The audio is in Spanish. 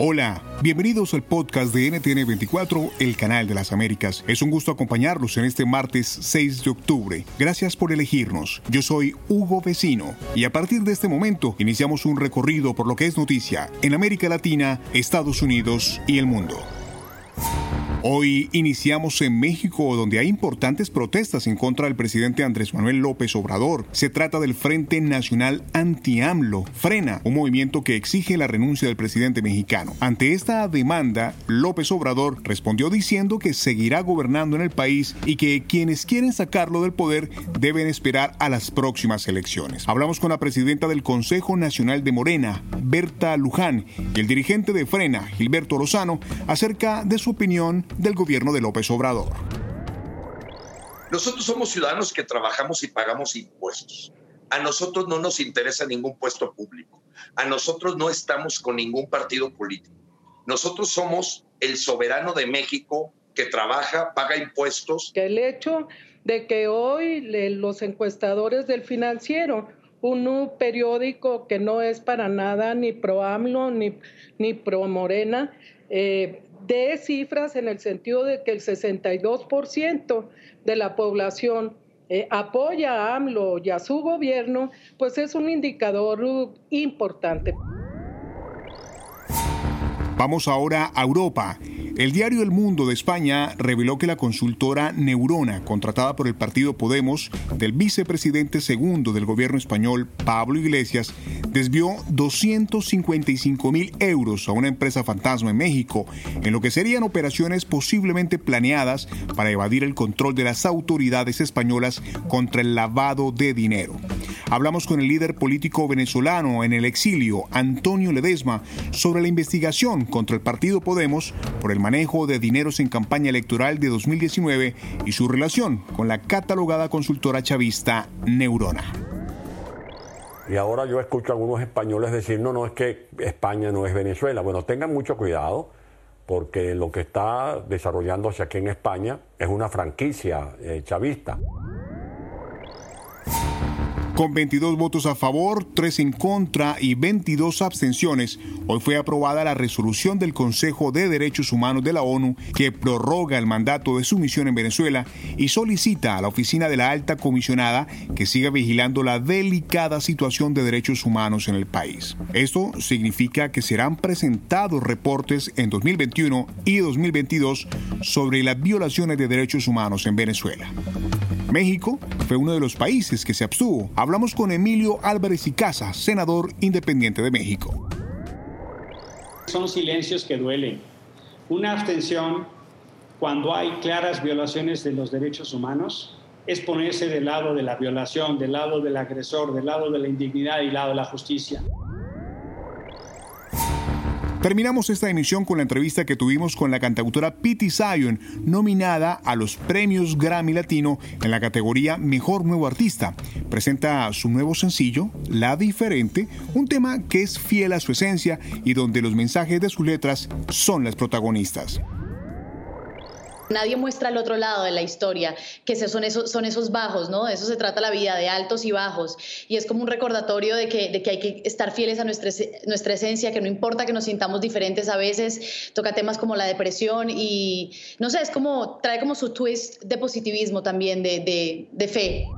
Hola, bienvenidos al podcast de NTN24, el canal de las Américas. Es un gusto acompañarlos en este martes 6 de octubre. Gracias por elegirnos. Yo soy Hugo Vecino y a partir de este momento iniciamos un recorrido por lo que es noticia en América Latina, Estados Unidos y el mundo. Hoy iniciamos en México, donde hay importantes protestas en contra del presidente Andrés Manuel López Obrador. Se trata del Frente Nacional Anti-AMLO, Frena, un movimiento que exige la renuncia del presidente mexicano. Ante esta demanda, López Obrador respondió diciendo que seguirá gobernando en el país y que quienes quieren sacarlo del poder deben esperar a las próximas elecciones. Hablamos con la presidenta del Consejo Nacional de Morena, Berta Luján, y el dirigente de Frena, Gilberto Lozano, acerca de su opinión del gobierno de López Obrador. Nosotros somos ciudadanos que trabajamos y pagamos impuestos. A nosotros no nos interesa ningún puesto público. A nosotros no estamos con ningún partido político. Nosotros somos el soberano de México que trabaja, paga impuestos. El hecho de que hoy los encuestadores del financiero, un periódico que no es para nada ni pro AMLO ni, ni pro Morena, eh, de cifras en el sentido de que el 62% de la población eh, apoya a AMLO y a su gobierno, pues es un indicador importante. Vamos ahora a Europa. El diario El Mundo de España reveló que la consultora Neurona, contratada por el partido Podemos del vicepresidente segundo del gobierno español, Pablo Iglesias, desvió 255 mil euros a una empresa fantasma en México, en lo que serían operaciones posiblemente planeadas para evadir el control de las autoridades españolas contra el lavado de dinero. Hablamos con el líder político venezolano en el exilio, Antonio Ledesma, sobre la investigación contra el partido Podemos por el manejo de dineros en campaña electoral de 2019 y su relación con la catalogada consultora chavista Neurona. Y ahora yo escucho a algunos españoles decir, no, no, es que España no es Venezuela. Bueno, tengan mucho cuidado porque lo que está desarrollándose aquí en España es una franquicia eh, chavista. Con 22 votos a favor, 3 en contra y 22 abstenciones, hoy fue aprobada la resolución del Consejo de Derechos Humanos de la ONU que prorroga el mandato de su misión en Venezuela y solicita a la oficina de la alta comisionada que siga vigilando la delicada situación de derechos humanos en el país. Esto significa que serán presentados reportes en 2021 y 2022 sobre las violaciones de derechos humanos en Venezuela. México fue uno de los países que se abstuvo. Hablamos con Emilio Álvarez y Casa, senador independiente de México. Son silencios que duelen. Una abstención cuando hay claras violaciones de los derechos humanos es ponerse del lado de la violación, del lado del agresor, del lado de la indignidad y del lado de la justicia. Terminamos esta emisión con la entrevista que tuvimos con la cantautora Pity Zion, nominada a los premios Grammy Latino en la categoría Mejor Nuevo Artista. Presenta su nuevo sencillo, La Diferente, un tema que es fiel a su esencia y donde los mensajes de sus letras son las protagonistas. Nadie muestra el otro lado de la historia, que son esos, son esos bajos, ¿no? De eso se trata la vida, de altos y bajos. Y es como un recordatorio de que, de que hay que estar fieles a nuestra, nuestra esencia, que no importa que nos sintamos diferentes a veces, toca temas como la depresión y, no sé, es como, trae como su twist de positivismo también, de, de, de fe.